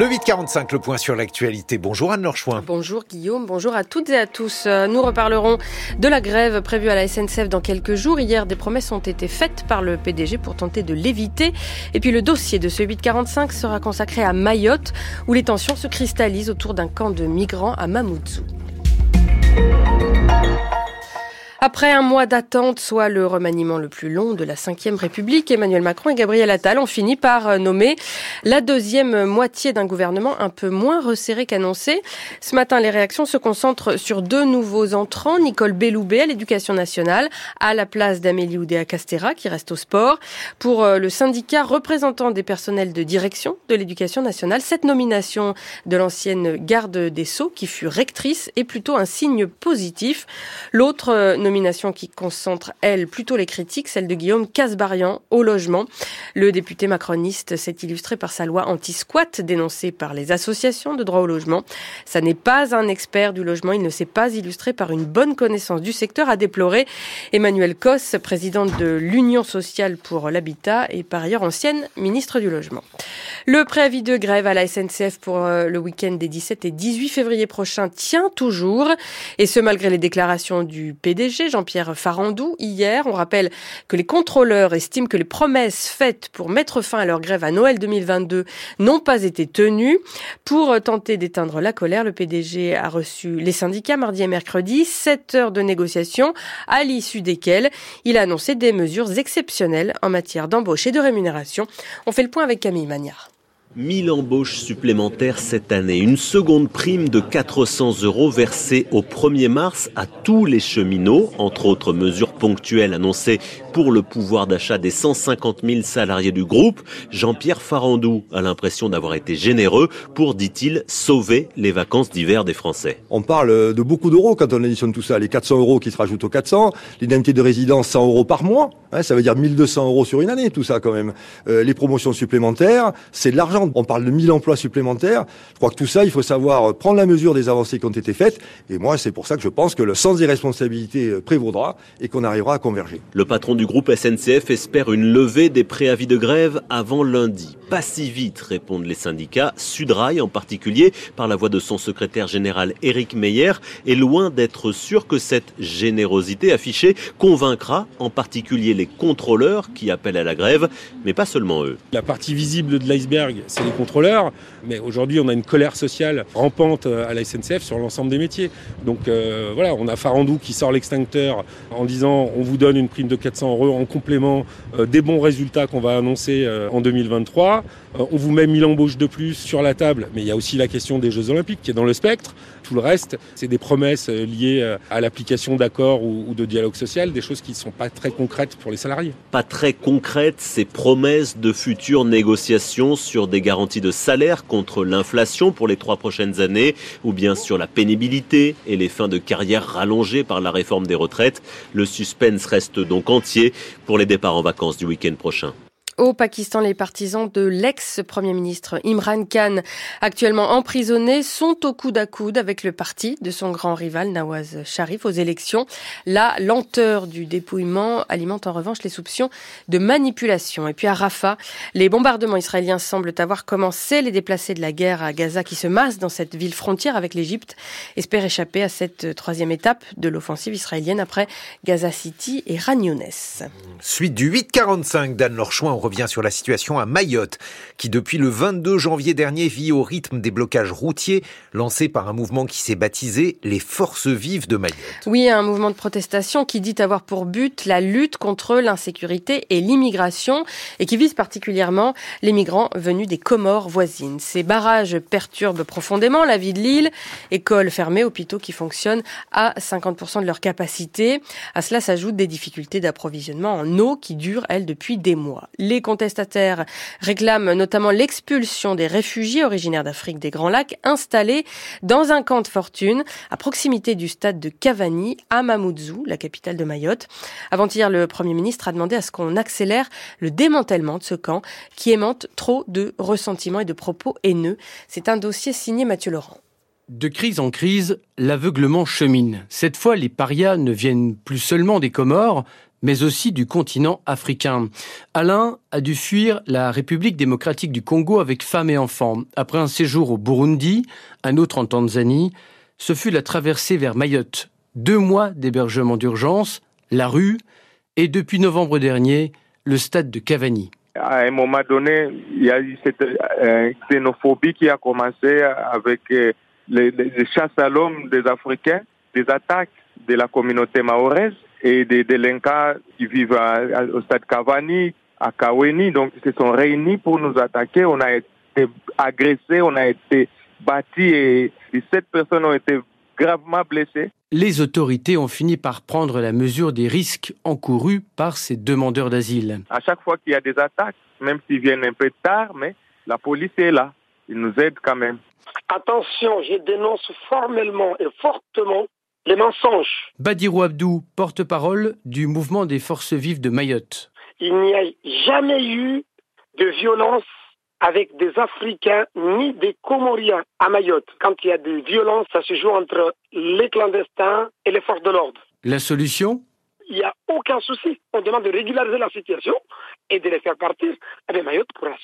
Le 845, le point sur l'actualité. Bonjour Anne-Laure Chouin. Bonjour Guillaume, bonjour à toutes et à tous. Euh, nous reparlerons de la grève prévue à la SNCF dans quelques jours. Hier, des promesses ont été faites par le PDG pour tenter de l'éviter. Et puis le dossier de ce 845 sera consacré à Mayotte, où les tensions se cristallisent autour d'un camp de migrants à Mamoudzou. Après un mois d'attente, soit le remaniement le plus long de la Ve République, Emmanuel Macron et Gabriel Attal ont fini par euh, nommer la deuxième moitié d'un gouvernement un peu moins resserré qu'annoncé. Ce matin, les réactions se concentrent sur deux nouveaux entrants, Nicole Belloubet à l'éducation nationale, à la place d'Amélie Oudéa-Castera, qui reste au sport. Pour euh, le syndicat représentant des personnels de direction de l'éducation nationale, cette nomination de l'ancienne garde des Sceaux, qui fut rectrice, est plutôt un signe positif. L'autre euh, nomination qui concentre, elle, plutôt les critiques, celle de Guillaume Casbarian au logement. Le député macroniste s'est illustré par sa loi anti-squat dénoncée par les associations de droit au logement. Ça n'est pas un expert du logement, il ne s'est pas illustré par une bonne connaissance du secteur, a déploré Emmanuel Cos, présidente de l'Union sociale pour l'habitat et par ailleurs ancienne ministre du logement. Le préavis de grève à la SNCF pour euh, le week-end des 17 et 18 février prochains tient toujours, et ce malgré les déclarations du PDG Jean-Pierre Farandou hier. On rappelle que les contrôleurs estiment que les promesses faites pour mettre fin à leur grève à Noël 2022 n'ont pas été tenues. Pour tenter d'éteindre la colère, le PDG a reçu les syndicats mardi et mercredi, 7 heures de négociation, à l'issue desquelles il a annoncé des mesures exceptionnelles en matière d'embauche et de rémunération. On fait le point avec Camille Magnard. 1000 embauches supplémentaires cette année. Une seconde prime de 400 euros versée au 1er mars à tous les cheminots, entre autres mesures ponctuelles annoncées pour le pouvoir d'achat des 150 000 salariés du groupe. Jean-Pierre Farandou a l'impression d'avoir été généreux pour, dit-il, sauver les vacances d'hiver des Français. On parle de beaucoup d'euros quand on additionne tout ça. Les 400 euros qui se rajoutent aux 400, l'indemnité de résidence 100 euros par mois, hein, ça veut dire 1200 euros sur une année, tout ça quand même. Euh, les promotions supplémentaires, c'est de l'argent on parle de 1000 emplois supplémentaires. Je crois que tout ça, il faut savoir prendre la mesure des avancées qui ont été faites. Et moi, c'est pour ça que je pense que le sens des responsabilités euh, prévaudra et qu'on arrivera à converger. Le patron du groupe SNCF espère une levée des préavis de grève avant lundi. Pas si vite, répondent les syndicats. Sudrail, en particulier, par la voix de son secrétaire général Éric Meyer, est loin d'être sûr que cette générosité affichée convaincra en particulier les contrôleurs qui appellent à la grève, mais pas seulement eux. La partie visible de l'iceberg, c'est les contrôleurs. Mais aujourd'hui, on a une colère sociale rampante euh, à la SNCF sur l'ensemble des métiers. Donc euh, voilà, on a Farandou qui sort l'extincteur en disant on vous donne une prime de 400 euros en complément euh, des bons résultats qu'on va annoncer en 2023. on vous met 1000 embauches de plus sur la table, mais il y a aussi la question des Jeux Olympiques qui est dans le spectre. Tout le reste, c'est des promesses liées à l'application d'accords ou de dialogue social, des choses qui ne sont pas très concrètes pour Pas très concrètes, ces promesses de futures négociations sur des garanties de salaire contre l'inflation pour les trois prochaines années, ou bien sur la pénibilité et les fins de carrière rallongées par la réforme des retraites. Le suspense reste donc entier pour les départs en vacances du week-end prochain. Au Pakistan, les partisans de l'ex-premier ministre Imran Khan, actuellement emprisonné, sont au coude à coude avec le parti de son grand rival Nawaz Sharif aux élections. La lenteur du dépouillement alimente en revanche les soupçons de manipulation. Et puis à Rafah, les bombardements israéliens semblent avoir commencé. Les déplacés de la guerre à Gaza qui se massent dans cette ville frontière avec l'Égypte espèrent échapper à cette troisième étape de l'offensive israélienne après Gaza City et Ragnones. Suite du 845 d'Anne Lorchouin, revient sur la situation à Mayotte, qui depuis le 22 janvier dernier vit au rythme des blocages routiers lancés par un mouvement qui s'est baptisé les Forces vives de Mayotte. Oui, un mouvement de protestation qui dit avoir pour but la lutte contre l'insécurité et l'immigration et qui vise particulièrement les migrants venus des Comores voisines. Ces barrages perturbent profondément la vie de l'île, écoles fermées, hôpitaux qui fonctionnent à 50% de leur capacité. À cela s'ajoutent des difficultés d'approvisionnement en eau qui durent, elles, depuis des mois. Les les contestataires réclament notamment l'expulsion des réfugiés originaires d'Afrique des Grands Lacs installés dans un camp de fortune à proximité du stade de Cavani à Mamoudzou, la capitale de Mayotte. Avant-hier, le Premier ministre a demandé à ce qu'on accélère le démantèlement de ce camp qui aimante trop de ressentiments et de propos haineux. C'est un dossier signé Mathieu Laurent. De crise en crise, l'aveuglement chemine. Cette fois, les parias ne viennent plus seulement des Comores, mais aussi du continent africain. Alain a dû fuir la République démocratique du Congo avec femme et enfants. Après un séjour au Burundi, un autre en Tanzanie, ce fut la traversée vers Mayotte. Deux mois d'hébergement d'urgence, la rue, et depuis novembre dernier, le stade de Cavani. À un moment donné, il y a eu cette euh, xénophobie qui a commencé avec euh, les, chasses à l'homme des Africains, des attaques de la communauté mahoraise et des délinquants qui vivent au stade Cavani, à Kaweni. Donc, ils se sont réunis pour nous attaquer. On a été agressés, on a été bâtis et 17 personnes ont été gravement blessées. Les autorités ont fini par prendre la mesure des risques encourus par ces demandeurs d'asile. À chaque fois qu'il y a des attaques, même s'ils viennent un peu tard, mais la police est là. Ils nous aident quand même. Attention, je dénonce formellement et fortement les mensonges. Badirou Abdou, porte-parole du mouvement des forces vives de Mayotte. Il n'y a jamais eu de violence avec des Africains ni des Comoriens à Mayotte. Quand il y a des violences, ça se joue entre les clandestins et les forces de l'ordre. La solution? Il n'y a aucun souci. On demande de régulariser la situation et de les faire partir. Eh Mayotte pourra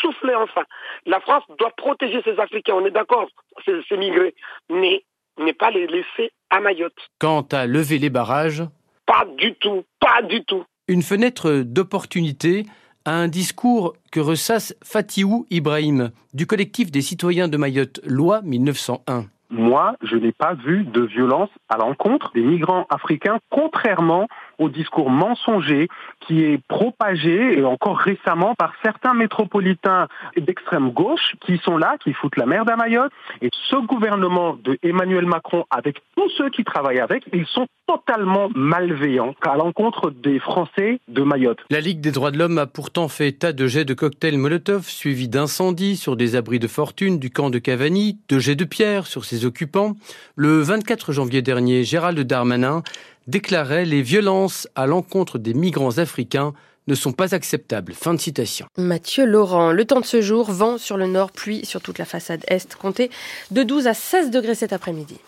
souffler enfin. La France doit protéger ses Africains, on est d'accord, ces migrés, mais ne pas les laisser à Mayotte. Quant à lever les barrages Pas du tout, pas du tout. Une fenêtre d'opportunité à un discours que ressasse Fatiou Ibrahim du collectif des citoyens de Mayotte, loi 1901 moi, je n'ai pas vu de violence à l'encontre des migrants africains, contrairement au discours mensonger qui est propagé, et encore récemment, par certains métropolitains d'extrême gauche qui sont là, qui foutent la merde à Mayotte. Et ce gouvernement de Emmanuel Macron, avec tous ceux qui travaillent avec, ils sont totalement malveillants à l'encontre des Français de Mayotte. La Ligue des droits de l'homme a pourtant fait état de jets de cocktails Molotov suivis d'incendies sur des abris de fortune du camp de Cavani, de jets de pierre sur ses occupants. Le 24 janvier dernier, Gérald Darmanin déclarait les violences à l'encontre des migrants africains ne sont pas acceptables. Fin de citation. Mathieu Laurent, le temps de ce jour, vent sur le nord, pluie sur toute la façade est, comptez de 12 à 16 degrés cet après-midi.